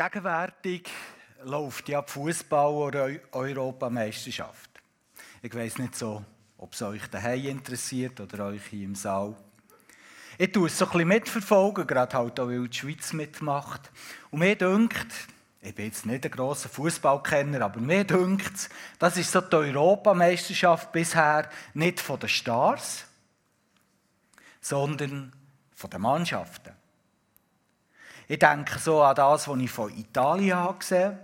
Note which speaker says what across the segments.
Speaker 1: Gegenwärtig läuft ja die Fußball- oder Europameisterschaft. Ich weiß nicht so, ob es euch daheim interessiert oder euch hier im Saal. Ich tue es so ein bisschen mitverfolgen, gerade halt auch, weil die Schweiz mitmacht. Und mir dünkt, ich bin jetzt nicht ein grosser Fußballkenner, aber mir dünkt das ist so die Europameisterschaft bisher nicht von den Stars, sondern von den Mannschaften. Ich denke so an das, was ich von Italien habe gesehen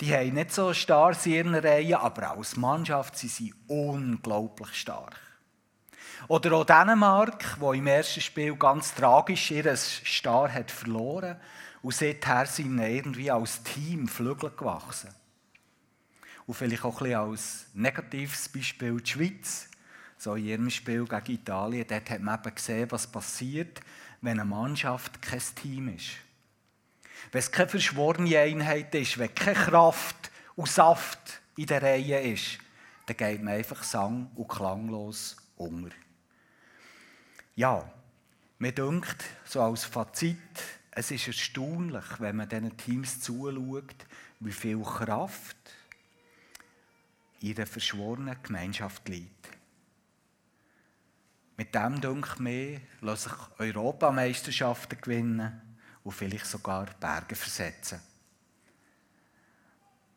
Speaker 1: Die haben nicht so Stars in ihren Reihen, aber als Mannschaft sind sie unglaublich stark. Oder auch Dänemark, wo im ersten Spiel ganz tragisch ihr Star hat verloren und seither sind irgendwie als Team Flügel gewachsen. Und vielleicht auch ein bisschen als negatives Beispiel die Schweiz. So in ihrem Spiel gegen Italien, dort hat man eben gesehen, was passiert, wenn eine Mannschaft kein Team ist. Wenn es keine verschworene Einheit ist, wenn keine Kraft und Saft in der Reihe ist, dann geht man einfach sang- und klanglos unter. Ja, mir denkt, so als Fazit, es ist erstaunlich, wenn man diesen Teams zuschaut, wie viel Kraft in der verschworenen Gemeinschaft liegt. Mit dem, denke mir, lassen sich Europameisterschaften gewinnen und vielleicht sogar Berge versetzen.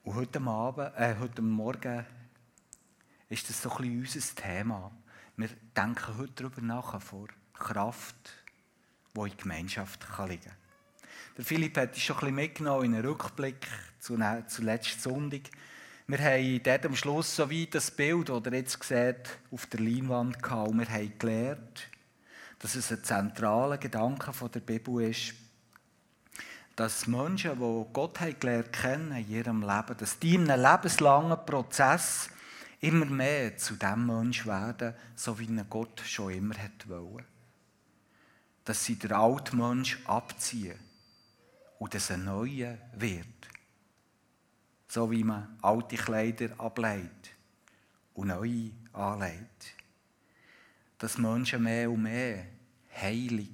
Speaker 1: Und heute, Abend, äh, heute Morgen ist das so ein bisschen unser Thema. Wir denken heute darüber nach, vor Kraft, die in Gemeinschaft liegen kann. Der Philipp hat uns schon ein bisschen mitgenommen in einen Rückblick zu, zu letzten Sonntag. Wir haben dort am Schluss so wie das Bild, das ihr jetzt seht, auf der Leinwand gehabt. Und wir haben gelernt, dass es ein zentraler Gedanke der Bibel ist, dass Menschen, die Gott gelernt kennen in ihrem Leben, dass die in einem lebenslangen Prozess immer mehr zu dem Mensch werden, so wie ihn Gott schon immer hat wollen. Dass sie den alten Mensch abziehen und dass ein neuer wird. So wie man alte Kleider ablegt und neue anlegt. Dass Menschen mehr und mehr heilig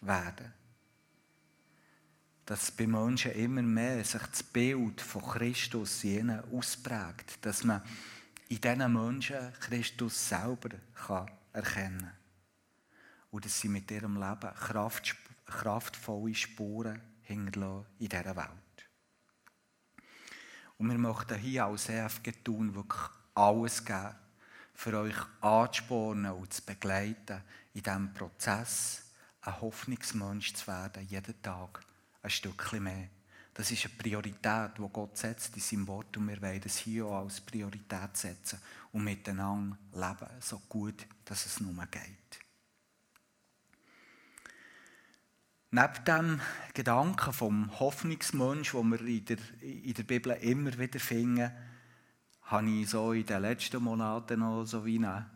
Speaker 1: werden dass bei Menschen immer mehr sich das Bild von Christus ihnen ausprägt, dass man in diesen Menschen Christus selber kann erkennen kann. Und dass sie mit ihrem Leben Kraft, kraftvolle Spuren hinterlassen in dieser Welt. Und wir möchten hier als EFG tun, wirklich alles geben, für euch anzuspornen und zu begleiten, in diesem Prozess ein Hoffnungsmensch zu werden, jeden Tag ein Stückchen mehr. Das ist eine Priorität, die Gott setzt in seinem Wort und wir wollen es hier auch als Priorität setzen und miteinander leben, so gut, dass es nur geht. Neben dem Gedanken vom Hoffnungsmensch, den wir in der, in der Bibel immer wieder finden, habe ich so in den letzten Monaten noch so wie eine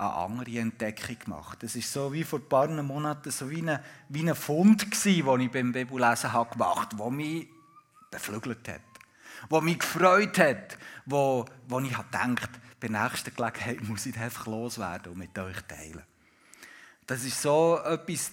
Speaker 1: eine andere Entdeckung gemacht. Es ist so wie vor ein paar Monaten so wie ein, wie ein Fund den ich beim Bibellesen habe der mich beflügelt hat, der mich gefreut hat, wo, wo ich habe bei der nächsten Gelegenheit muss ich einfach loswerden und mit euch teilen. Das ist so etwas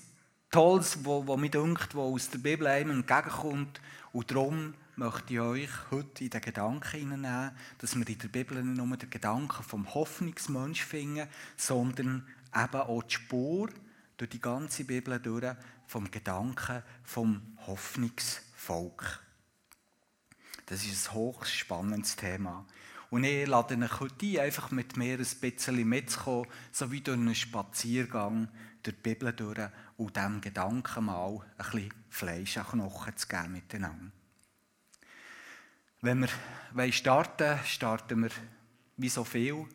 Speaker 1: Tolles, wo, wo mir denkt, wo aus der Bibel einem entgegenkommt und darum möchte ich euch heute in den Gedanken hineinnehmen, dass wir in der Bibel nicht nur den Gedanken vom Hoffnungsmensch finden, sondern eben auch die Spur durch die ganze Bibel durch vom Gedanken vom Hoffnungsvolk. Das ist ein hochspannendes Thema. Und ich lade euch heute ein, einfach mit mir ein bisschen mitzukommen, so wie durch einen Spaziergang durch die Bibel durch und diesem Gedanken mal ein bisschen Fleisch an Knochen zu geben miteinander. Wenn wir starten starten wir wie so viel,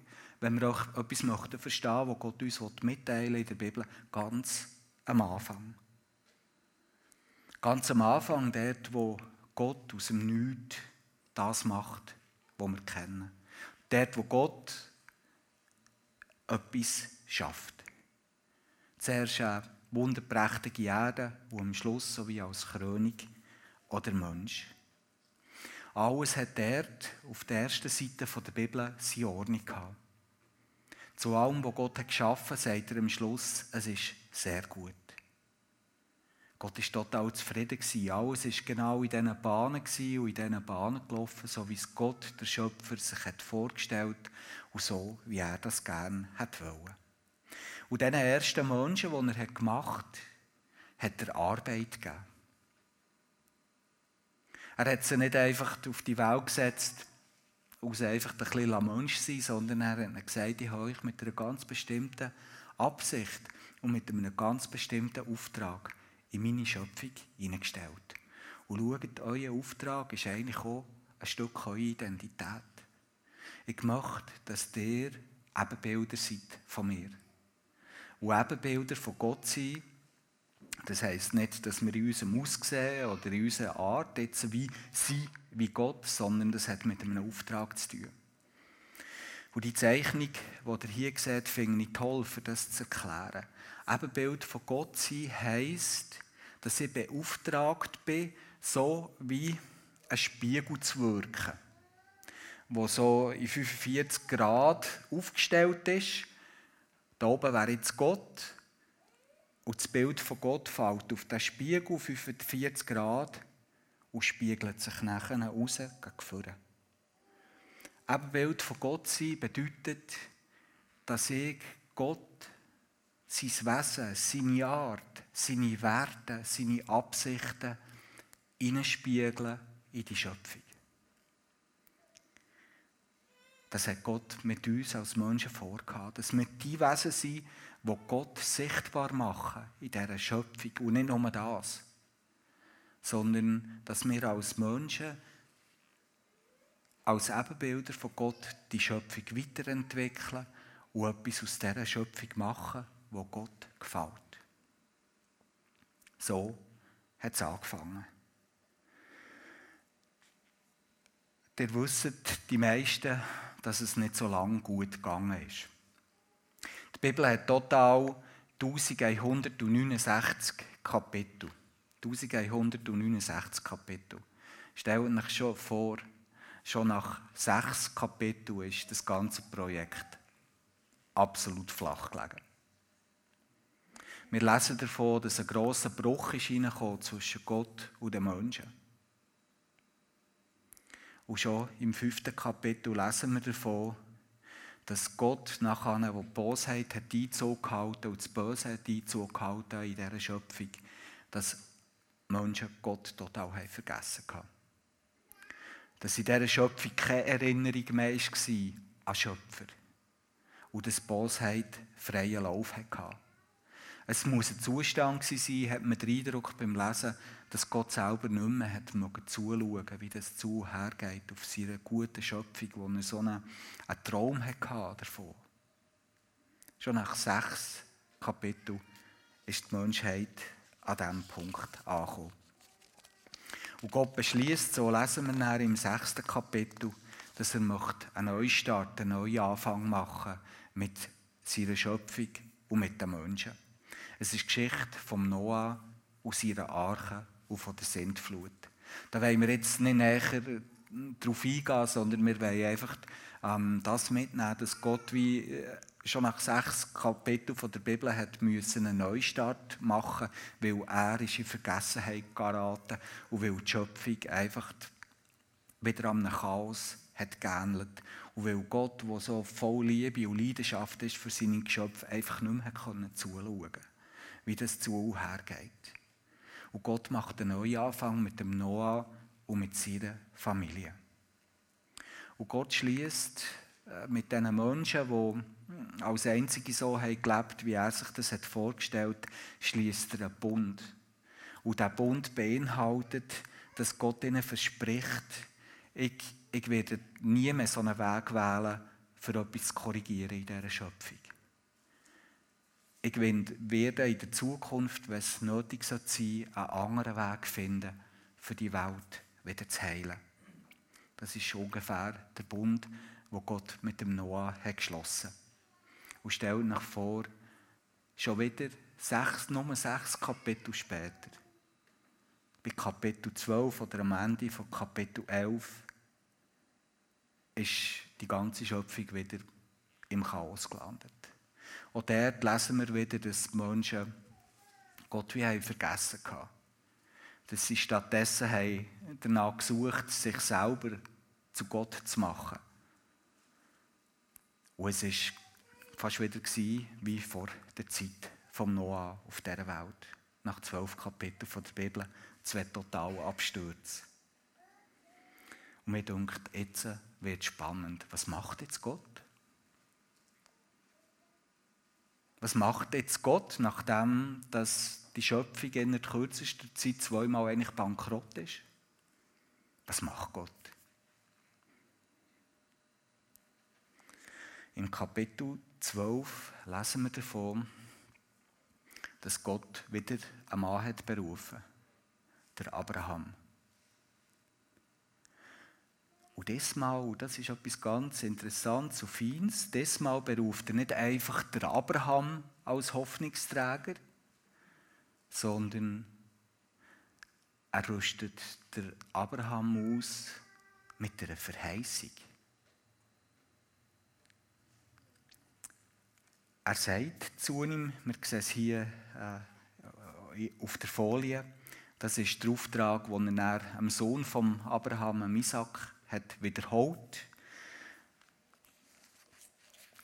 Speaker 1: wenn wir auch etwas möchten verstehen, was Gott uns mitteilen in der Bibel, ganz am Anfang. Ganz am Anfang, dort, wo Gott aus dem Nichts das macht, was wir kennen. Dort, wo Gott etwas schafft. Zuerst eine wunderprächtige Erde und am Schluss so wie als Krönung oder Mensch. Alles hat dort auf der ersten Seite der Bibel seine Ordnung gehabt. Zu allem, was Gott hat geschaffen hat, sagt er am Schluss, es ist sehr gut. Gott war total zufrieden. Alles war genau in diesen Bahnen und in diesen Bahnen gelaufen, so wie es Gott, der Schöpfer, sich hat vorgestellt und so, wie er das gerne wollte. Und diesen ersten Menschen, die er gemacht hat, hat er Arbeit gegeben. Er hat sie nicht einfach auf die Welt gesetzt, aus einfach ein bisschen Mensch sein, sondern er hat gesagt, ich habe euch mit einer ganz bestimmten Absicht und mit einem ganz bestimmten Auftrag in meine Schöpfung hineingestellt. Und schaut, euer Auftrag ist eigentlich auch ein Stück eurer Identität. Ich möchte, dass ihr Ebenbilder seid von mir. Und Ebenbilder von Gott sein, das heisst nicht, dass wir in unserem Aussehen oder in unserer Art jetzt wie sind wie Gott, sondern das hat mit einem Auftrag zu tun. Und die Zeichnung, die ihr hier seht, finde ich toll, für das zu erklären. Ebenbild von Gott sein heisst, dass ich beauftragt bin, so wie ein Spiegel zu wirken, wo so in 45 Grad aufgestellt ist. Da oben wäre jetzt Gott und das Bild von Gott fällt auf den Spiegel 45 Grad und spiegelt sich nachher raus gegen vorne. Ebenbild von Gott sein bedeutet, dass ich Gott sein Wesen, seine Art, seine Werte, seine Absichten hineinspiegeln in die Schöpfung. Das hat Gott mit uns als Menschen vorgehabt, dass wir die Wesen sind, die Gott sichtbar machen in dieser Schöpfung. Und nicht nur das, sondern dass wir als Menschen, als Ebenbilder von Gott die Schöpfung weiterentwickeln und etwas aus dieser Schöpfung machen, wo Gott gefällt. So hat es angefangen. Ihr wisst, die meisten, dass es nicht so lange gut gegangen ist. Die Bibel hat total 1169 Kapitel. 1169 Kapitel. Stellt euch schon vor, schon nach sechs Kapiteln ist das ganze Projekt absolut flach gelegen. Wir lesen davon, dass ein grosser Bruch ist zwischen Gott und den Menschen. Und schon im fünften Kapitel lesen wir davon, dass Gott nachher, wo die Bosheit hat Einzug gehalten und das Böse hat Einzug gehalten in dieser Schöpfung, dass Menschen Gott total haben vergessen haben. Dass in dieser Schöpfung keine Erinnerung mehr war an Schöpfer. Und dass Bosheit freien Lauf hatte. Es muss ein Zustand sein, hat man den Eindruck beim Lesen, dass Gott selber nicht mehr hat zuschauen wie das zu hergeht auf seine gute Schöpfung, wo er so einen, einen Traum hatte davon. Schon nach sechs Kapiteln ist die Menschheit an diesem Punkt angekommen. Und Gott beschließt, so lesen wir dann im sechsten Kapitel, dass er einen Neustart, einen neuen Anfang machen mit seiner Schöpfung und mit den Menschen. Es ist die Geschichte von Noah und seiner Arche und von der Sintflut. Da wollen wir jetzt nicht näher darauf eingehen, sondern wir wollen einfach ähm, das mitnehmen, dass Gott wie äh, schon nach sechs Kapiteln der Bibel hat müssen einen Neustart machen, weil er ist in Vergessenheit geraten und weil die Schöpfung einfach wieder am Chaos hat geähnelt und weil Gott, der so voll Liebe und Leidenschaft ist für seine Geschöpfe, einfach nicht mehr zuschauen konnte wie das zu hergeht. Und Gott macht einen neuen Anfang mit dem Noah und mit seiner Familie. Und Gott schließt äh, mit diesen Menschen, die hm, als einzige so haben gelebt, wie er sich das hat vorgestellt, schließt er einen Bund. Und der Bund beinhaltet, dass Gott ihnen verspricht, ich, ich werde nie mehr so einen Weg wählen, für etwas zu korrigieren in dieser Schöpfung ich werde in der Zukunft, wenn es nötig sein einen anderen Weg finden, für die Welt wieder zu heilen. Das ist ungefähr der Bund, wo Gott mit dem Noah hat geschlossen hat. Und stellt nach vor, schon wieder sechs, nur sechs Kapitel später, bei Kapitel 12 oder am Ende von Kapitel 11, ist die ganze Schöpfung wieder im Chaos gelandet. Auch dort lesen wir wieder, dass die Menschen Gott wie haben vergessen hatten. Dass sie stattdessen haben danach gesucht, sich selber zu Gott zu machen. Und es war fast wieder wie vor der Zeit vom Noah auf dieser Welt. Nach zwölf Kapiteln der Bibel, zwei total Abstürze. Und mir denkt, jetzt wird es spannend. Was macht jetzt Gott? Was macht jetzt Gott, nachdem dass die Schöpfung in der kürzesten Zeit zweimal eigentlich bankrott ist? Was macht Gott? Im Kapitel 12 lesen wir davon, dass Gott wieder einen Mann hat berufen, der Abraham. Und diesmal, das ist etwas ganz Interessantes und Feines, diesmal beruft er nicht einfach der Abraham als Hoffnungsträger, sondern er rüstet der Abraham aus mit einer Verheißung. Er sagt zu ihm, wir sehen es hier äh, auf der Folie, das ist der Auftrag, den er am Sohn von Abraham, Isaac, hat wiederholt.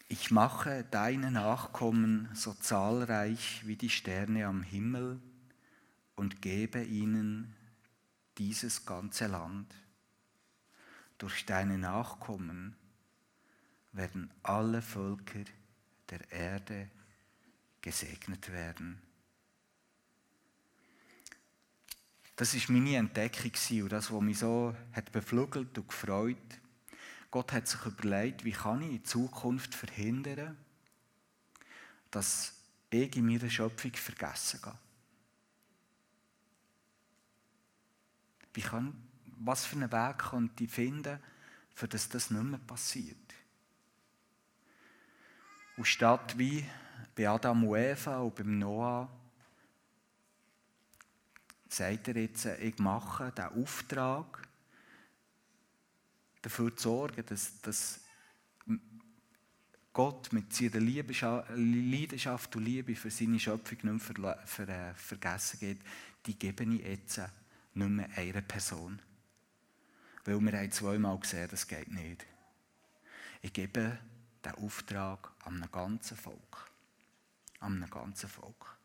Speaker 1: Ich mache deine Nachkommen so zahlreich wie die Sterne am Himmel und gebe ihnen dieses ganze Land. Durch deine Nachkommen werden alle Völker der Erde gesegnet werden. Das ist meine Entdeckung und das, was mich so hat beflügelt und gefreut. Gott hat sich überlegt, wie kann ich in Zukunft verhindern, dass ich in meiner Schöpfung vergessen gehe. Wie kann, was für einen Weg könnte ich finden, für das das nicht mehr passiert? Und statt wie bei Adam und Eva und beim Noah sagt er jetzt, ich mache den Auftrag, dafür zu sorgen, dass, dass Gott mit seiner Leidenschaft und Liebe für seine Schöpfung nicht mehr äh, vergessen geht, die gebe ich jetzt nicht mehr einer Person. Weil wir haben zweimal gesehen, das geht nicht. Ich gebe den Auftrag an einem ganzen Volk. An einem ganzen Volk.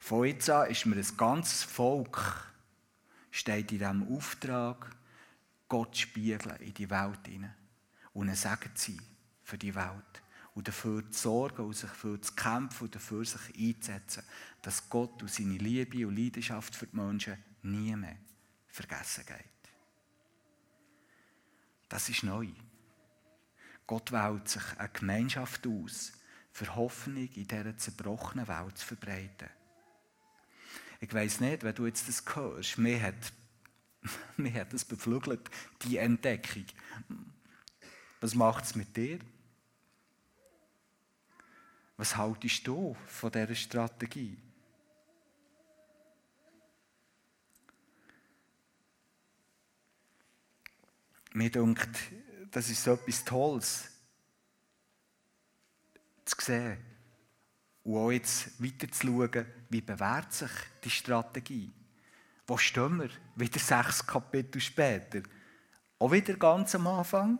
Speaker 1: Von jetzt an ist mir ein ganzes Volk, steht in diesem Auftrag, Gott spiegeln in die Welt hinein und ein Segen sein für die Welt und dafür zu sorgen und sich dafür zu kämpfen und dafür sich einzusetzen, dass Gott und seine Liebe und Leidenschaft für die Menschen nie mehr vergessen geht. Das ist neu. Gott wählt sich eine Gemeinschaft aus, für Hoffnung in dieser zerbrochenen Welt zu verbreiten. Ich weiß nicht, wenn du jetzt das hörst, mir hat, mir hat das beflügelt, die Entdeckung. Was macht es mit dir? Was haltest du von dieser Strategie? Mir denkt, das ist so etwas Tolles zu sehen und auch jetzt weiter zu schauen, wie bewährt sich die Strategie. Wo stehen wir? Wieder sechs Kapitel später. Auch wieder ganz am Anfang.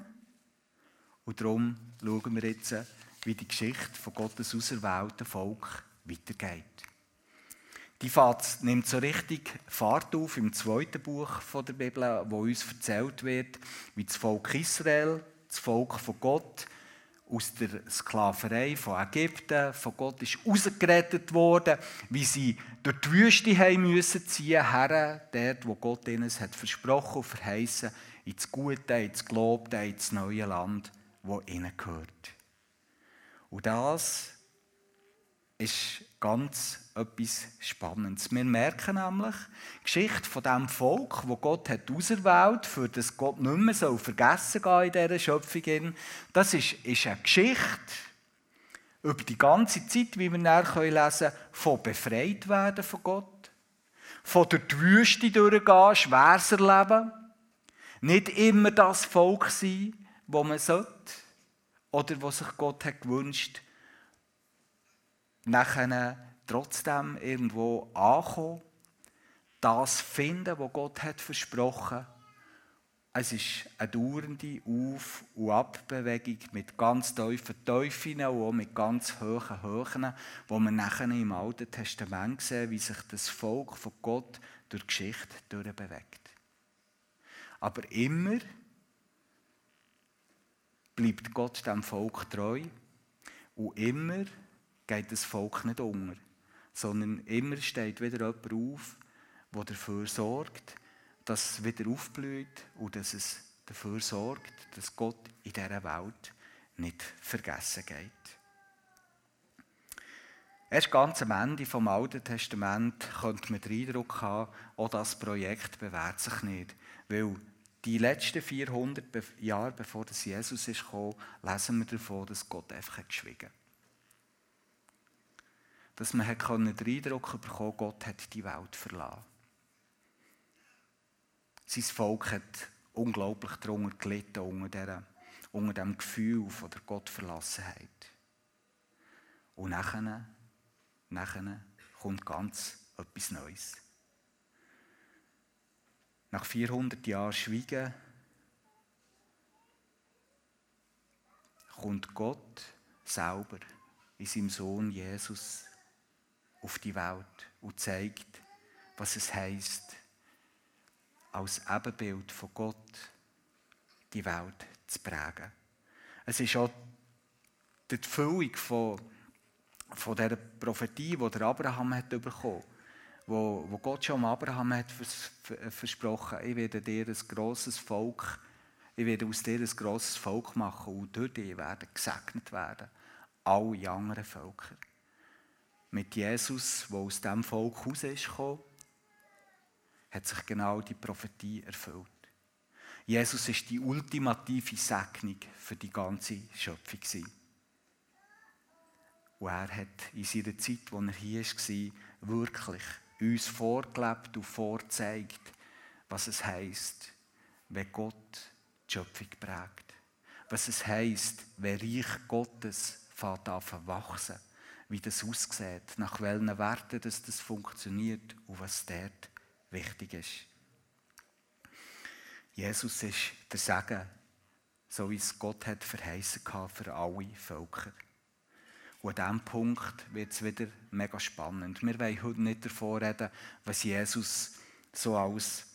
Speaker 1: Und darum schauen wir jetzt, wie die Geschichte von Gottes auserwählten Volk weitergeht. Die Fahrt nimmt so richtig Fahrt auf im zweiten Buch der Bibel, wo uns erzählt wird, wie das Volk Israel, das Volk von Gott, aus der Sklaverei von Ägypten, von Gott ist rausgerettet worden, wie sie durch die Wüste haben müssen ziehen, her, dort, wo Gott ihnen hat versprochen und verheißen, ins Gute, ins Gelobte, ins neue Land, wo ihnen gehört. Und das ist ganz etwas Spannendes. Wir merken nämlich, die Geschichte von dem Volk, wo Gott hat auserwählt, für das Gott nicht mehr so vergessen gehen in dieser Schöpfung, das ist, ist eine Geschichte über die ganze Zeit, wie wir nachher lesen können, von befreit werden von Gott, von die Wüste durchgehen, schweres erleben, nicht immer das Volk sein, wo man sollte, oder was sich Gott hat gewünscht, nachher trotzdem irgendwo ankommen, das finden, was Gott hat versprochen. Es ist eine dauernde Auf- und Abbewegung mit ganz tiefen Teufeln und auch mit ganz hohen Höhen, wo wir nachher im Alten Testament sehen, wie sich das Volk von Gott durch die Geschichte durchbewegt. Aber immer bleibt Gott dem Volk treu und immer geht das Volk nicht unter, sondern immer steht wieder jemand auf, der dafür sorgt, dass es wieder aufblüht und dass es dafür sorgt, dass Gott in dieser Welt nicht vergessen geht. Erst ganz am Ende vom Alten Testament könnte man den Eindruck haben, auch das Projekt bewährt sich nicht. Weil die letzten 400 Jahre, bevor Jesus gekommen, lesen wir davon, dass Gott einfach geschwiegen hat. Dass man den Eindruck bekommen Gott hat die Welt verlassen. Sein Volk hat unglaublich darunter gelitten, unter, dieser, unter dem Gefühl von der Gottverlassenheit. Und nachher, nachher kommt ganz etwas Neues. Nach 400 Jahren Schweigen kommt Gott selber in seinem Sohn Jesus auf die Welt und zeigt, was es heißt, als Ebenbild von Gott die Welt zu prägen. Es ist auch die Erfüllung von, von dieser Prophetie, die der Abraham hat bekommen wo, wo Gott schon Abraham hat vers, versprochen, ich werde dir ein grosses Volk, ich werde aus dir ein grosses Volk machen und durch dich werden gesegnet werden alle anderen Völker. Mit Jesus, der aus diesem Volk raus ist hat sich genau die Prophetie erfüllt. Jesus ist die ultimative Segnung für die ganze Schöpfung. Und er hat in seiner Zeit, als er hier war, wirklich uns vorgelebt und vorzeigt, was es heisst, wenn Gott die Schöpfung prägt. Was es heisst, wenn Reich Gottes fängt an wachsen, wie das aussieht, nach welchen Werten das, das funktioniert und was dort wichtig ist. Jesus ist der Segen, so wie es Gott hat verheißen für alle Völker. Und an diesem Punkt wird es wieder mega spannend. Wir wollen heute nicht davon reden, was Jesus so als,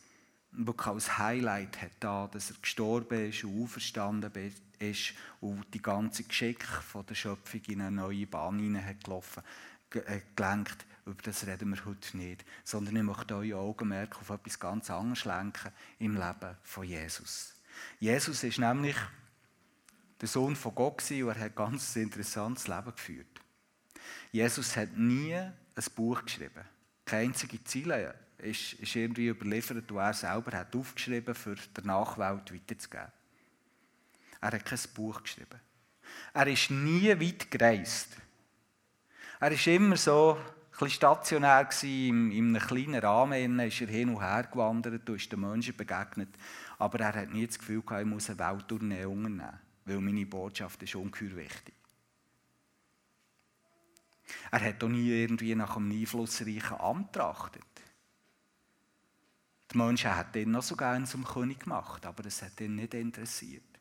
Speaker 1: als Highlight hat, da, dass er gestorben ist und auferstanden ist und die ganze Geschick von der Schöpfung in eine neue Bahn hineingelaufen äh, gelenkt. Über das reden wir heute nicht. Sondern ich möchte euer Augenmerk auf etwas ganz anderes lenken im Leben von Jesus. Jesus ist nämlich der Sohn von Gott und er hat ein ganz interessantes Leben geführt. Jesus hat nie ein Buch geschrieben. Keine einzige Ziele ist, ist irgendwie überliefert, die er selber hat aufgeschrieben für die Nachwelt weiterzugeben. Er hat kein Buch geschrieben. Er ist nie weit gereist. Er war immer so ein stationär in, in einem kleinen Rahmen, ist er hin und her gewandert und ist den Menschen begegnet. Aber er hat nie das Gefühl gehabt, ich muss eine Welttournee unternehmen weil meine Botschaft ist ungeheuer wichtig. Er hat auch nie irgendwie nach einem einflussreichen Amt getrachtet. Die Menschen hätten ihn noch so gerne zum König gemacht, aber es hat ihn nicht interessiert.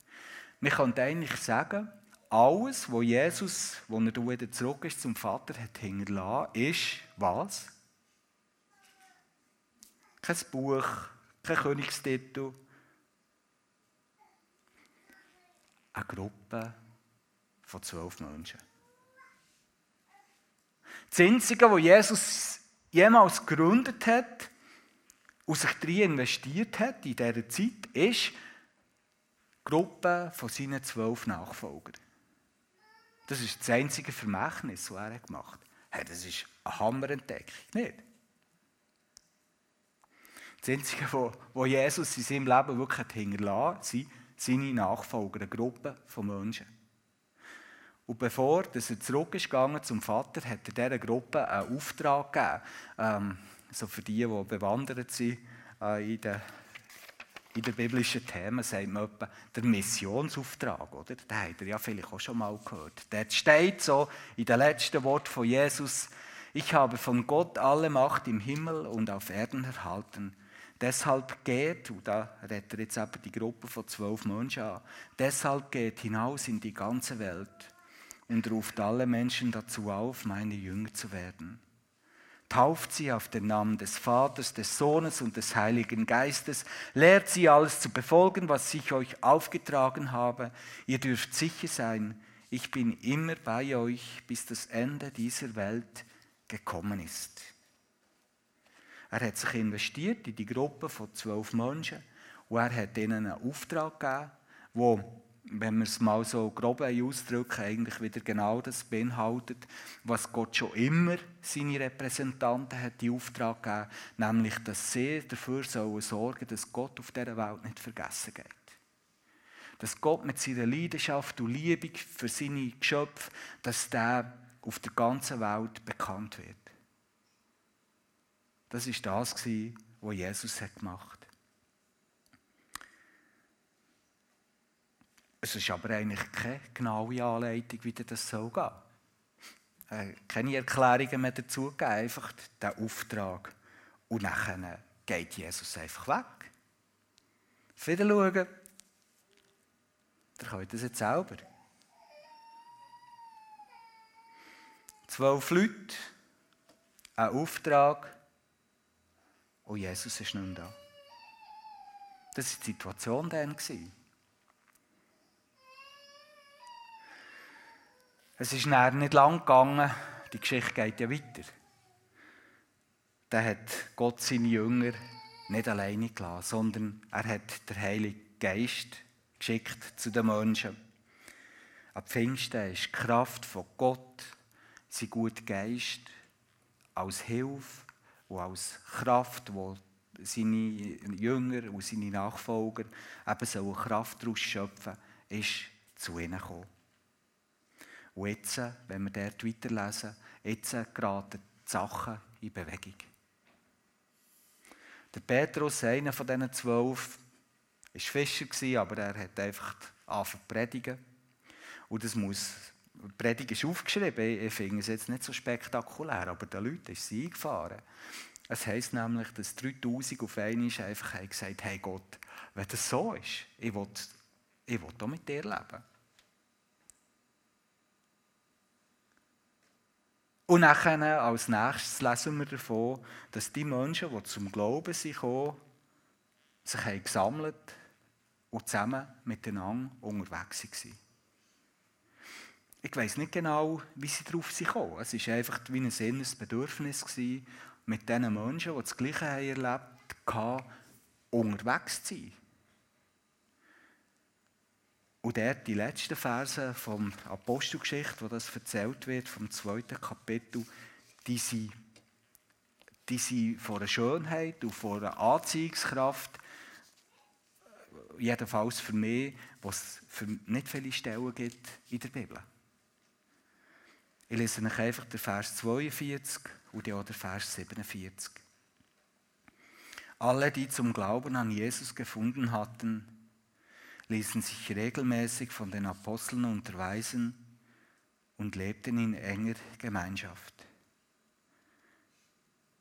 Speaker 1: Man könnte eigentlich sagen, alles, was Jesus, wo er wieder zurück ist zum Vater, hat hinterlassen, ist was? Kein Buch, kein Königstitel, eine Gruppe von zwölf Menschen. Das Einzige, was Jesus jemals gegründet hat und sich darin investiert hat in dieser Zeit, ist Gruppe von seinen zwölf Nachfolgern. Das ist das einzige Vermächtnis, das er gemacht hat. Das ist eine Hammerentdeckung, nicht? Das Einzige, was Jesus in seinem Leben wirklich hinterlassen hat, sind seine Nachfolger, eine Gruppe von Menschen. Und bevor dass er zurück ist gegangen zum Vater, hat er dieser Gruppe einen Auftrag gegeben. Ähm, so für die, die bewandert sind äh, in, den, in den biblischen Themen, sagt man etwa der Missionsauftrag. Oder? Den habt ihr ja vielleicht auch schon mal gehört. Dort steht so in den letzten Worten von Jesus, Ich habe von Gott alle Macht im Himmel und auf Erden erhalten. Deshalb geht, und da redet er jetzt eben die Gruppe von zwölf Menschen an, deshalb geht hinaus in die ganze Welt und ruft alle Menschen dazu auf, meine Jünger zu werden. Tauft sie auf den Namen des Vaters, des Sohnes und des Heiligen Geistes. Lehrt sie alles zu befolgen, was ich euch aufgetragen habe. Ihr dürft sicher sein, ich bin immer bei euch, bis das Ende dieser Welt gekommen ist. Er hat sich investiert in die Gruppe von zwölf Menschen und er hat ihnen einen Auftrag gegeben, wo wenn wir es mal so grob ausdrücken, eigentlich wieder genau das beinhaltet, was Gott schon immer seine Repräsentanten hat die Auftrag gegeben, nämlich, dass sie dafür sollen sorgen, dass Gott auf dieser Welt nicht vergessen geht. Dass Gott mit seiner Leidenschaft und Liebe für seine Geschöpfe, dass der auf der ganzen Welt bekannt wird. Das ist das, was Jesus gemacht hat. Es ist aber eigentlich keine genaue Anleitung, wie das gehen soll. Äh, keine Erklärungen mehr dazu gegeben, einfach der Auftrag. Und dann geht Jesus einfach weg. Wieder schauen. Ihr könnt das jetzt selber. Zwölf Leute, ein Auftrag und Jesus ist mehr da. Das war die Situation dann. Es ist nachher nicht lang gegangen, die Geschichte geht ja weiter. Da hat Gott seine Jünger nicht alleine gelassen, sondern er hat den Heiligen Geist geschickt zu den Menschen. Ab Pfingsten ist die Kraft von Gott, sein guter Geist, als Hilfe und als Kraft, wo seine Jünger und seine Nachfolger eben so Kraft daraus schöpfen, ist zu ihnen gekommen. Und jetzt, wenn wir dort weiterlesen, jetzt geraten die Sachen in Bewegung. Der Petrus, einer von diesen zwölf, war Fischer, aber er hat einfach angefangen zu predigen. Und das muss, die Predigt ist aufgeschrieben, ich finde es jetzt nicht so spektakulär, aber den Leuten ist sie eingefahren. Es heisst nämlich, dass 3000 auf einmal einfach gesagt haben, hey Gott, wenn das so ist, ich will, ich will auch mit dir leben. Und dann als nächstes lesen wir davon, dass die Menschen, die zum Glauben sind sich haben gesammelt und zusammen miteinander unterwegs waren. Ich weiß nicht genau, wie sie darauf sind gekommen. Es war einfach wie ein inneres Bedürfnis, mit diesen Menschen, die das Gleiche erlebt haben, unterwegs zu sein. Und dort die letzten Verse vom Apostelgeschichte, wo das erzählt wird, vom zweiten Kapitel, die sind, die sind von der Schönheit und von der Anziehungskraft, jedenfalls für mich, was es nicht viele Stellen gibt in der Bibel. Ich lese euch einfach den Vers 42 und auch den Vers 47. Alle, die zum Glauben an Jesus gefunden hatten, ließen sich regelmäßig von den Aposteln unterweisen und lebten in enger Gemeinschaft.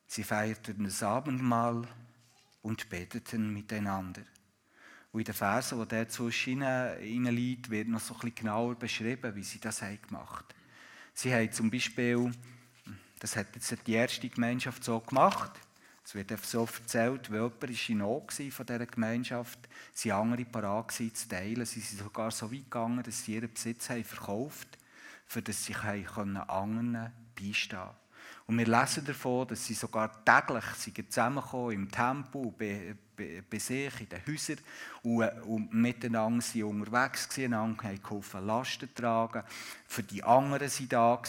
Speaker 1: Sie feierten das Abendmahl und beteten miteinander. Und in den Versen, die der zwischen ihnen liegt, wird noch so ein bisschen genauer beschrieben, wie sie das gemacht haben. Sie haben zum Beispiel, das hat jetzt die erste Gemeinschaft so gemacht, es wird so erzählt, weil jemand war in Not von dieser Gemeinschaft, sie andere parat zu teilen. Sie sind sogar so weit gegangen, dass sie ihren Besitz haben verkauft für dass sie anderen beistehen konnten. Und wir lesen davon, dass sie sogar täglich zusammenkommen im Tempel, bei, bei, bei sich, in den Häusern und, und miteinander sind unterwegs waren, einander haben geholfen, Lasten tragen. Für die anderen waren da.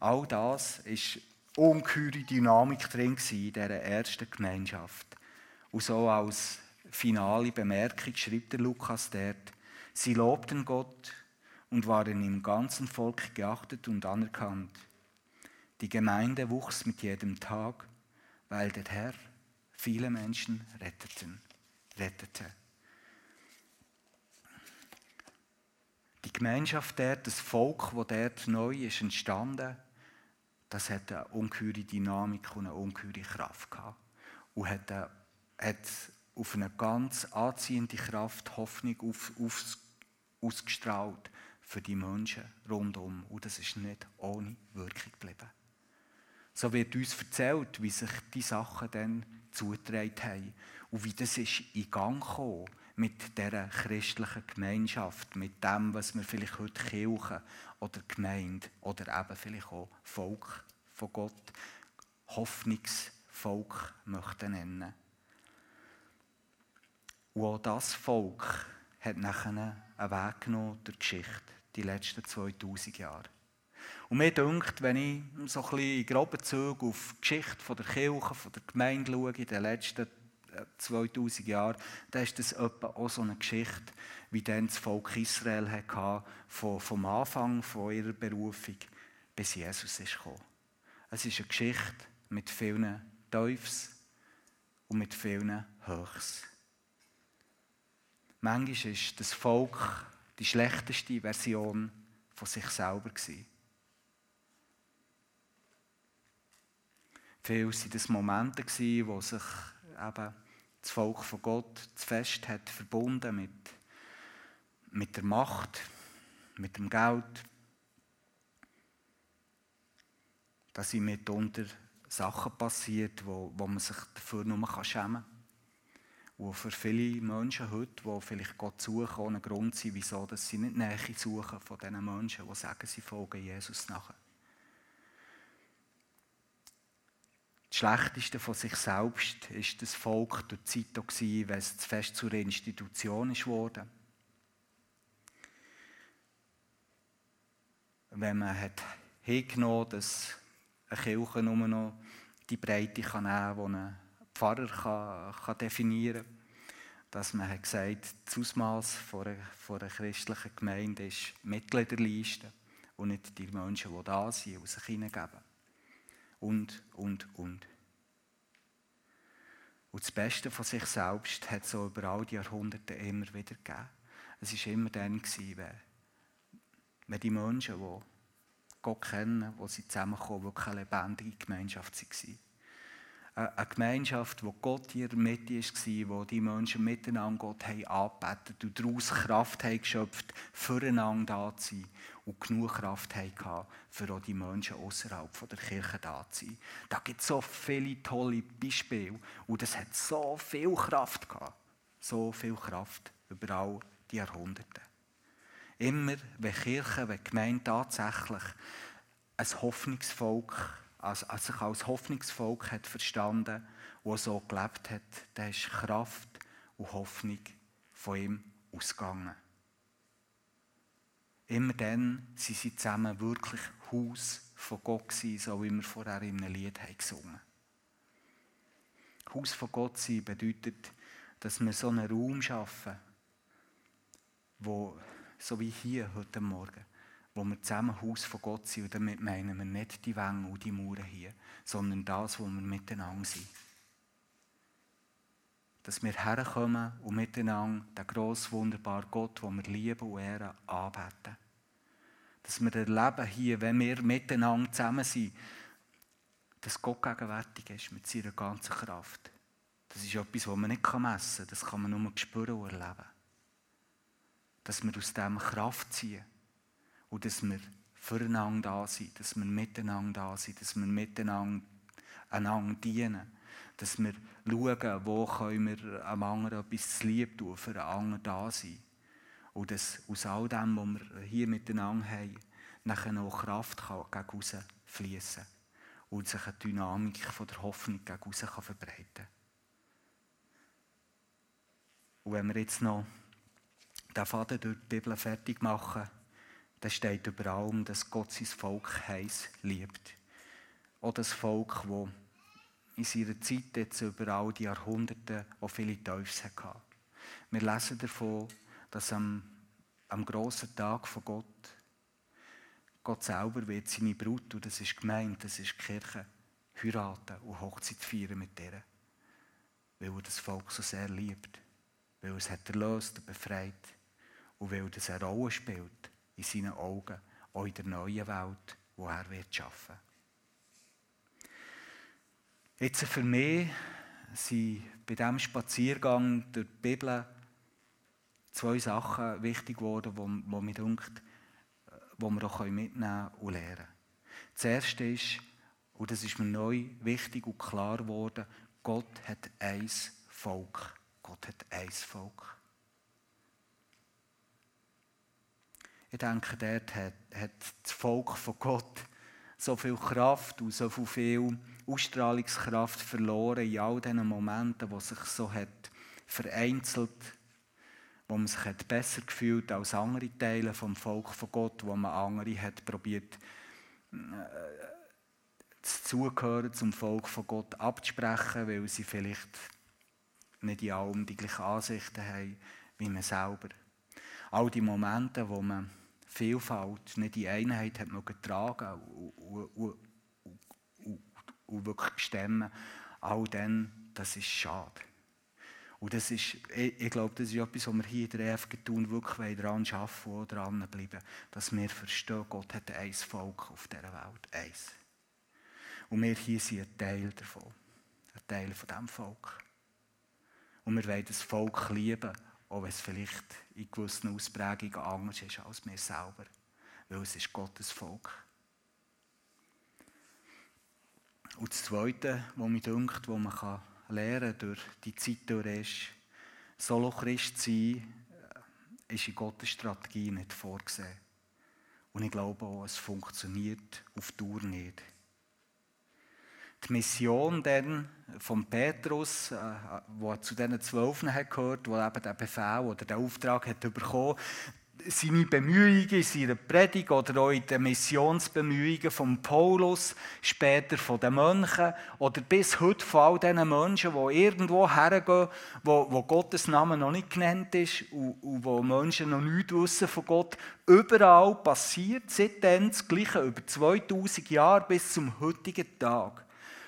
Speaker 1: All das ist ungeheure Dynamik drin in dieser ersten Gemeinschaft. Und so als finale Bemerkung schreibt der Lukas dort, sie lobten Gott und waren im ganzen Volk geachtet und anerkannt. Die Gemeinde wuchs mit jedem Tag, weil der Herr viele Menschen retteten, rettete. Die Gemeinschaft dort, das Volk, das dort neu ist entstanden, das hat eine ungeheure Dynamik und eine ungeheure Kraft gehabt. Und hat, eine, hat auf eine ganz anziehende Kraft Hoffnung auf, auf, ausgestrahlt für die Menschen rundum. Und das ist nicht ohne Wirkung geblieben. So wird uns erzählt, wie sich die Sachen dann zugetragen haben und wie das ist in Gang kam mit dieser christlichen Gemeinschaft, mit dem, was wir vielleicht heute Kirche oder Gemeinde oder eben vielleicht auch Volk von Gott, Hoffnungsvolk möchten nennen. Und auch das Volk hat nachher einen Weg genommen durch die Geschichte, die letzten 2000 Jahre. Und mir denkt, wenn ich so ein bisschen in groben Zügen auf die Geschichte der Kirche, von der Gemeinde schaue, in den letzten 2000 äh, Jahren, dann ist das etwa auch so eine Geschichte, wie dann das Volk Israel hatte, vom Anfang von ihrer Berufung bis Jesus ist gekommen. Es ist eine Geschichte mit vielen Teufels und mit vielen Höchs. Manchmal ist das Volk die schlechteste Version von sich selber gewesen. Viele waren das Momente, wo sich eben das Volk von Gott zu fest hat verbunden mit, mit der Macht, mit dem Geld. Da sind mitunter Sachen passiert, wo, wo man sich dafür nur schämen kann. Und für viele Menschen heute, die vielleicht Gott suchen, ohne Grund sind, wieso dass sie nicht Nähe suchen von diesen Menschen, die sagen, sie folgen Jesus nachher. Das Schlechteste von sich selbst ist das Volk durch die Zeit gewesen, weil es zu fest zur Institution worden. Wenn man hat hingenommen, dass eine Kirche nur noch die Breite kann nehmen kann, die ein Pfarrer kann, kann definieren kann. Dass man hat gesagt das Ausmaß einer, einer christlichen Gemeinde ist Mitgliederliste und nicht die Menschen, die da sind und sich hineingeben und, und, und. Und das Beste von sich selbst hat es so über all die Jahrhunderte immer wieder gegeben. Es war immer dann, wenn, wenn die Menschen, die Gott kennen, wo sie zusammenkommen, wirklich eine lebendige Gemeinschaft waren eine Gemeinschaft, wo Gott in ihrer Mitte war, wo die Menschen miteinander Gott haben angebetet und daraus Kraft haben geschöpft, füreinander da zu sein und genug Kraft hatten, für auch die Menschen außerhalb der Kirche da zu sein. Da gibt es so viele tolle Beispiele und das hat so viel Kraft gehabt. So viel Kraft über all die Jahrhunderte. Immer, wenn Kirche, wenn Gemeinde tatsächlich ein Hoffnungsvolk als, als sich als Hoffnungsvolk hat verstanden und so gelebt hat, da ist Kraft und Hoffnung von ihm ausgegangen. Immer dann sind sie zusammen wirklich Haus von Gott gewesen, so wie wir vorher in einem Lied haben gesungen Haus von Gott sein bedeutet, dass wir so einen Raum schaffen, wo, so wie hier heute Morgen, wo wir zusammen Haus von Gott sind. Und damit meinen wir nicht die Wände und die Mauern hier, sondern das, wo wir miteinander sind. Dass wir herkommen und miteinander den grossen, wunderbaren Gott, den wir lieben und ehren, anbeten. Dass wir erleben hier, wenn wir miteinander zusammen sind, dass Gott gegenwärtig ist mit seiner ganzen Kraft. Das ist etwas, was man nicht messen kann. Das kann man nur spüren und erleben. Dass wir aus dem Kraft ziehen und dass wir füreinander da sind, dass wir miteinander da sind, dass wir miteinander einander dienen, dass wir schauen, wo können wir einem anderen etwas zu lieb tun, für einen anderen da sein. Und dass aus all dem, was wir hier miteinander haben, nachher noch Kraft kann gegen raus fließen und sich eine Dynamik von der Hoffnung gegen raus kann verbreiten Und wenn wir jetzt noch den Faden durch die Bibel fertig machen, da steht über allem, dass Gott sein Volk heiß liebt. Auch das Volk, das in seiner Zeit jetzt über all die Jahrhunderte auch viele Teufels hatte. Wir lesen davon, dass am, am grossen Tag von Gott Gott selber wird seine Brut, und das ist gemeint, das ist die Kirche, heiraten und Hochzeit feiern mit ihr. Weil er das Volk so sehr liebt. Weil er es hat erlöst und befreit. Und weil das eine Rolle spielt in seinen Augen, auch in der neuen Welt, die er wird schaffen Jetzt für mich sind bei diesem Spaziergang durch die Bibel zwei Sachen wichtig geworden, die, die mir denkt, die wir auch mitnehmen und lernen Das erste ist, und das ist mir neu wichtig und klar geworden, Gott hat ein Volk. Gott hat ein Volk. Ich denke, dort hat, hat das Volk von Gott so viel Kraft und so viel Ausstrahlungskraft verloren in all diesen Momenten, wo sich so hat vereinzelt, wo man sich hat besser gefühlt als andere Teile vom Volk von Gott, wo man andere hat probiert äh, das Zugehören zum Volk von Gott abzusprechen, weil sie vielleicht nicht in allem die gleichen Ansichten haben wie man selber. All die Momente, wo man Vielfalt, nicht die Einheit hat und, und, und, wirklich stemmen, all dann, das ist schade. Und das ist, ich, ich glaube, das ist etwas, was wir hier in der EFG tun, wirklich daran arbeiten und dranbleiben, dass wir verstehen, Gott hat ein Volk auf dieser Welt, eins. Und wir hier sind ein Teil davon, ein Teil von diesem Volk. Und wir wollen das Volk lieben auch wenn es vielleicht in gewissen Ausprägungen anders ist als wir selber. Weil es ist Gottes Volk. Und das Zweite, was mich dünkt, was man kann durch die Zeit durch ist, Solo-Christ sein, äh, ist in Gottes Strategie nicht vorgesehen. Und ich glaube auch, es funktioniert auf Dauer nicht die Mission dann von Petrus, äh, wo zu diesen Zwölfen gehört, wo eben der Befehl oder der Auftrag hat bekommen, seine Bemühungen in seiner Predigt oder auch den Missionsbemühungen von Paulus, später von den Mönchen oder bis heute von all diesen Menschen, die irgendwo hergehen, wo, wo Gottes Name noch nicht genannt ist und, und wo Menschen noch nichts wissen von Gott, überall passiert seitdem das Gleiche über 2000 Jahre bis zum heutigen Tag.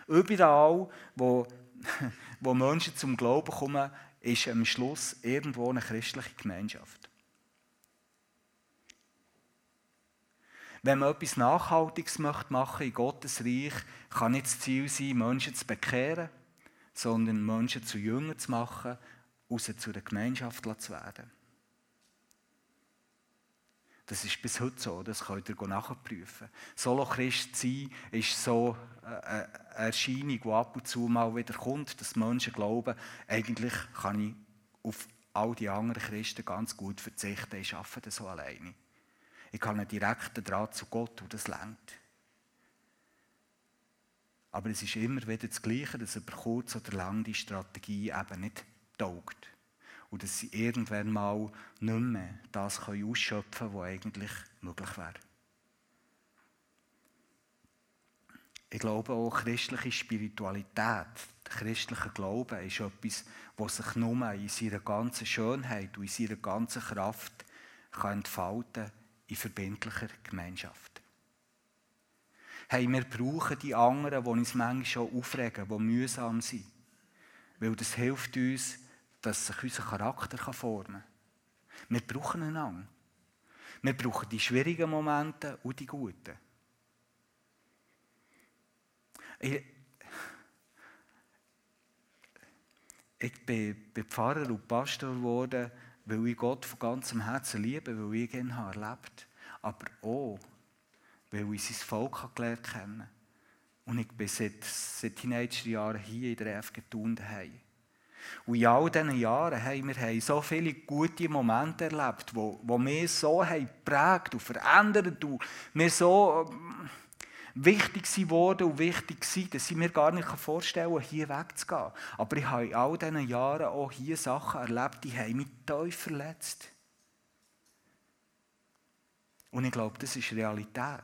Speaker 1: Überall, wo, wo Menschen zum Glauben kommen, ist am Schluss irgendwo eine christliche Gemeinschaft. Wenn man etwas Nachhaltiges machen möchte in Gottes Reich, kann nicht das Ziel sein, Menschen zu bekehren, sondern Menschen zu Jüngern zu machen, raus zu einer Gemeinschaft zu werden. Das ist bis heute so, das könnt ihr nachprüfen. Solo-Christ sein ist so äh, eine Erscheinung, die ab und zu mal wieder kommt, dass Menschen glauben, eigentlich kann ich auf all die anderen Christen ganz gut verzichten, ich arbeite das so alleine. Ich habe einen direkten Draht zu Gott und das längt. Aber es ist immer wieder das Gleiche, dass über kurz oder lang die Strategie eben nicht taugt und dass sie irgendwann mal nicht mehr das ausschöpfen können, was eigentlich möglich wäre. Ich glaube auch, christliche Spiritualität, der christliche Glaube ist etwas, was sich nur in seiner ganzen Schönheit und in seiner ganzen Kraft kann entfalten in verbindlicher Gemeinschaft. Hey, wir brauchen die anderen, die uns manchmal schon aufregen, die mühsam sind. Weil das hilft uns, dass sich unser Charakter formen kann. Wir brauchen einander. Wir brauchen die schwierigen Momente und die guten. Ich, ich bin, bin Pfarrer und Pastor geworden, weil ich Gott von ganzem Herzen liebe, weil ich ihn habe erlebt Aber auch, weil ich sein Volk gelernt habe. Und ich bin seit, seit Teenagerjahren hier in der FG Thun. Und in all diesen Jahren haben wir haben so viele gute Momente erlebt, wo wir so geprägt und verändert und wir so ähm, wichtig geworden und wichtig sind, dass ich mir gar nicht vorstellen kann, hier wegzugehen. Aber ich habe in all diesen Jahren auch hier Sachen erlebt, die haben mich tief verletzt. Und ich glaube, das ist Realität.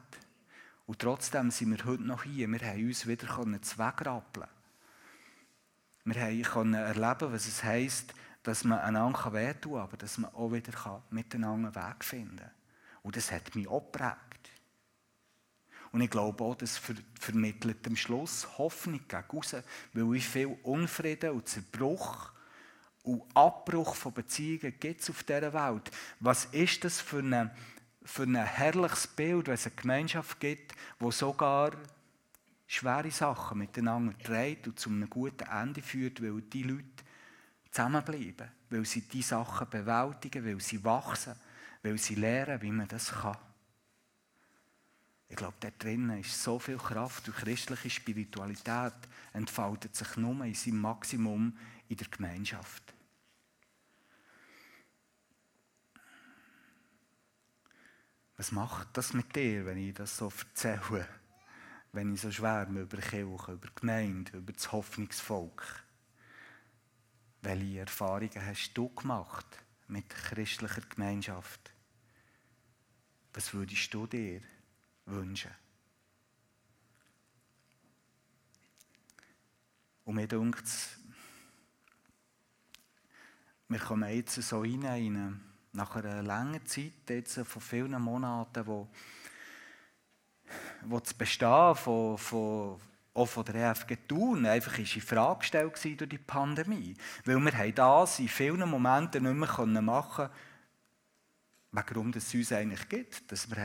Speaker 1: Und trotzdem sind wir heute noch hier. Wir haben uns wieder zwegrappeln wir konnten erleben, was es heisst, dass man einander wehtun kann, aber dass man auch wieder miteinander einen Weg finden kann. Und das hat mich auch geprägt. Und ich glaube auch, das vermittelt am Schluss Hoffnung gegen raus, weil ich viel Unfrieden und Zerbruch und Abbruch von Beziehungen gibt es auf dieser Welt. Was ist das für, eine, für ein herrliches Bild, wenn es eine Gemeinschaft gibt, wo sogar schwere Sachen miteinander trägt und zu einem guten Ende führt, weil die Leute zusammenbleiben, weil sie die Sachen bewältigen, weil sie wachsen, weil sie lernen, wie man das kann. Ich glaube, da drinnen ist so viel Kraft und christliche Spiritualität entfaltet sich nur in seinem Maximum in der Gemeinschaft. Was macht das mit dir, wenn ich das so erzähle? Wenn ich so schwärme über Kirche, über Gemeinde, über das Hoffnungsvolk? Welche Erfahrungen hast du gemacht mit christlicher Gemeinschaft? Was würdest du dir wünschen? Und mir denkt wir kommen jetzt so rein, in nach einer langen Zeit, jetzt von vielen Monaten, wo, wo das Bestehen von, von auch von der EFG Thun einfach in Frage gestellt durch die Pandemie. Weil wir haben das in vielen Momenten nicht mehr machen können, warum es uns eigentlich gibt, dass wir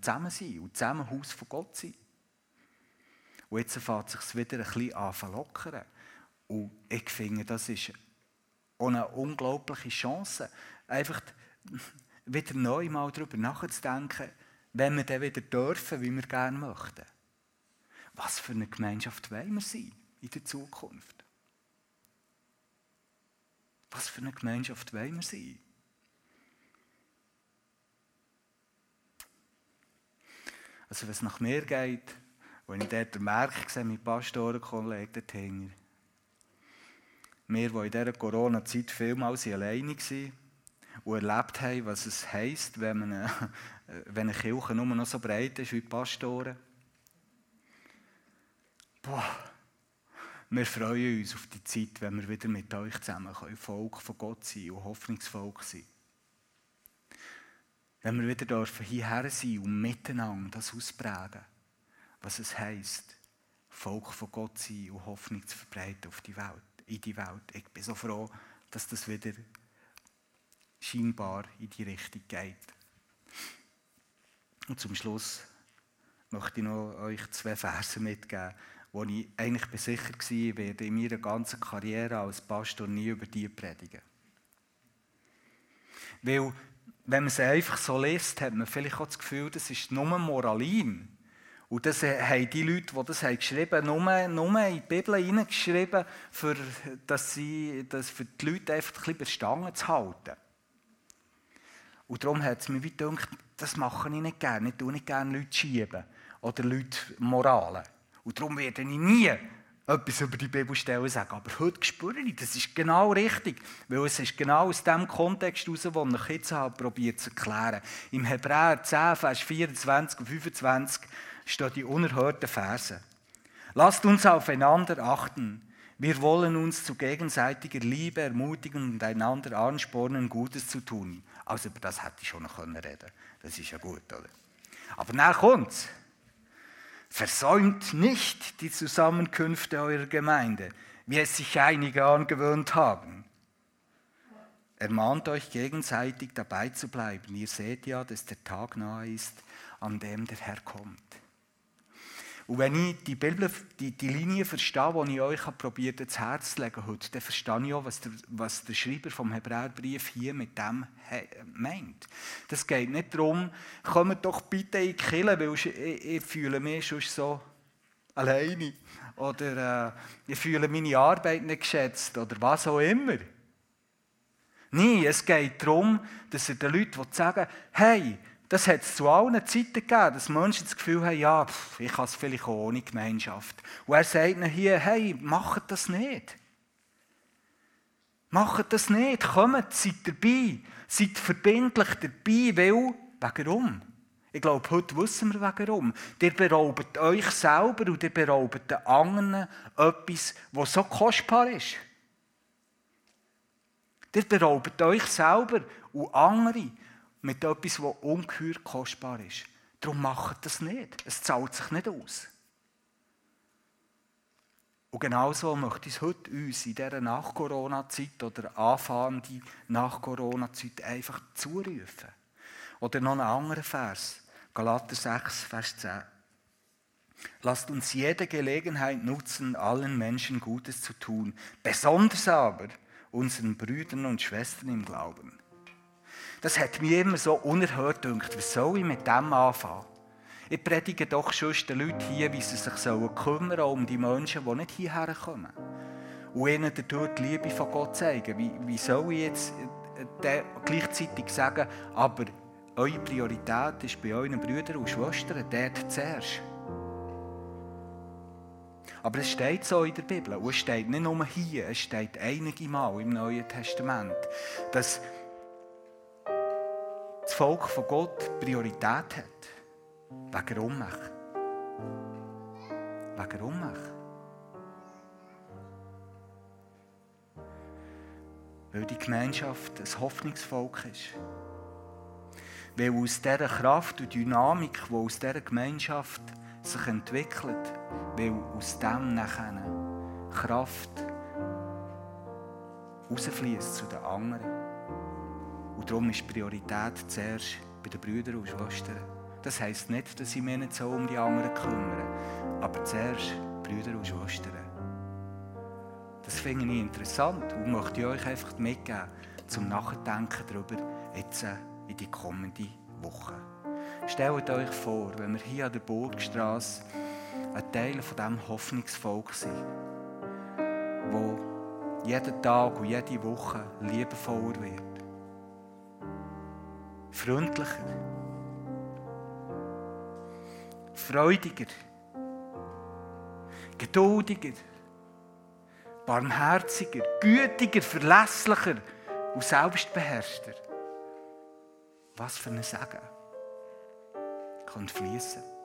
Speaker 1: zusammen sein können und zusammen Haus von Gott sein. Und jetzt fängt es sich wieder ein bisschen an zu lockern. Und ich finde, das ist auch eine unglaubliche Chance, einfach wieder neu mal darüber nachzudenken, wenn wir dann wieder dürfen, wie wir gerne möchten. Was für eine Gemeinschaft wollen wir sein in der Zukunft? Was für eine Gemeinschaft wollen wir sein? Also, wenn es nach mir geht, wenn ich dort merke, sehe, mein Pastorenkollege dort hinten, wir, die in dieser Corona-Zeit vielmals alleine waren und erlebt haben, was es heisst, wenn, man eine, wenn eine Kirche nur noch so breit ist wie die Pastoren, Boah, wir freuen uns auf die Zeit, wenn wir wieder mit euch zusammen können, Volk von Gott sein und Hoffnungsvolk sein. Wenn wir wieder dürfen hierher sein und miteinander das ausprägen, was es heisst, Volk von Gott sein und Hoffnung zu verbreiten auf die Welt, in die Welt. Ich bin so froh, dass das wieder scheinbar in die Richtung geht. Und zum Schluss möchte ich noch euch zwei Verse mitgeben, wo ich eigentlich sicher war, werde in meiner ganzen Karriere als Pastor nie über die predigen. Weil, wenn man sie einfach so liest, hat man vielleicht auch das Gefühl, das ist nur Moralin. Und das haben die Leute, die das geschrieben haben, nur, nur in die Bibel hineingeschrieben, für, dass sie, dass für die Leute einfach ein bisschen bestanden zu halten. Und darum hat es mir gedacht, das mache ich nicht gerne. Ich tue nicht gerne Leute schieben oder Leute moralen. Und darum werde ich nie etwas über die Bibelstellen sagen. Aber heute spüre ich, das ist genau richtig. Weil es ist genau aus dem Kontext heraus, den ich jetzt habe probiert zu erklären. Im Hebräer 10, Vers 24 und 25 stehen die unerhörten Verse. Lasst uns aufeinander achten. Wir wollen uns zu gegenseitiger Liebe ermutigen und einander anspornen, Gutes zu tun. Also über das hätte ich schon noch reden können. Das ist ja gut, oder? Aber nach uns. Versäumt nicht die Zusammenkünfte eurer Gemeinde, wie es sich einige angewöhnt haben. Ermahnt euch gegenseitig dabei zu bleiben. Ihr seht ja, dass der Tag nahe ist, an dem der Herr kommt. Und wenn ich die, Bibel, die, die Linie verstehe, die ich euch probiert ins Herz zu legen heute, dann verstehe ich auch, was der, was der Schreiber vom Hebräerbrief hier mit dem meint. Das geht nicht darum, kommt doch bitte in die weil ich, ich fühle mich schon so alleine. Oder äh, ich fühle meine Arbeit nicht geschätzt. Oder was auch immer. Nein, es geht darum, dass er den Leuten sagen hey, das hat es zu allen Zeiten gegeben, dass Menschen das Gefühl haben, ja, pff, ich kann es vielleicht auch ohne Gemeinschaft. Und er sagt ihnen hier, hey, macht das nicht. Macht das nicht, kommt, seid dabei, seid verbindlich dabei, weil, warum? Ich glaube, heute wissen wir warum. Ihr beraubt euch selber und ihr beraubt den anderen etwas, was so kostbar ist. Ihr beraubt euch selber und andere mit etwas, das ungeheuer kostbar ist. Darum macht das nicht. Es zahlt sich nicht aus. Und genauso möchte ich es heute uns in dieser Nach-Corona-Zeit oder anfangende Nach-Corona-Zeit einfach zurufen. Oder noch einen anderen Vers. Galater 6, Vers 10. Lasst uns jede Gelegenheit nutzen, allen Menschen Gutes zu tun, besonders aber unseren Brüdern und Schwestern im Glauben. Das hat mir immer so unerhört gedacht. Was soll ich mit dem anfangen? Ich predige doch schon den Leuten hier, wie sie sich sollen um die Menschen, die nicht hierher kommen. Und ihnen dadurch die Liebe von Gott zeigen. Wie, wie soll ich jetzt äh, gleichzeitig sagen, aber eure Priorität ist bei euren Brüdern und Schwestern dort zuerst. Aber es steht so in der Bibel, und es steht nicht nur hier, es steht einige Mal im Neuen Testament, dass das Volk von Gott Priorität hat. Wegen Ohnmacht. Wegen Ohnmacht. Weil die Gemeinschaft ein Hoffnungsvolk ist. Weil aus dieser Kraft und Dynamik, die aus dieser Gemeinschaft sich entwickelt, weil aus dem nachher Kraft rausfließt zu den anderen. Und darum ist Priorität zuerst bei den Brüdern und Schwestern. Das heisst nicht, dass ich mich nicht so um die anderen kümmere, aber zuerst Brüder und Schwestern. Das finde ich interessant und möchte ich euch einfach mitgeben, zum Nachdenken darüber, jetzt in die kommende Woche. Stellt euch vor, wenn wir hier an der Burgstraße ein Teil von diesem Hoffnungsvolk sind, wo jeden Tag und jede Woche liebevoller wird. Freundlicher. Freudiger. Geduldiger. Barmherziger. Gütiger. Verlässlicher. Und selbstbeherrschter. Was für ein Segen kann fließen.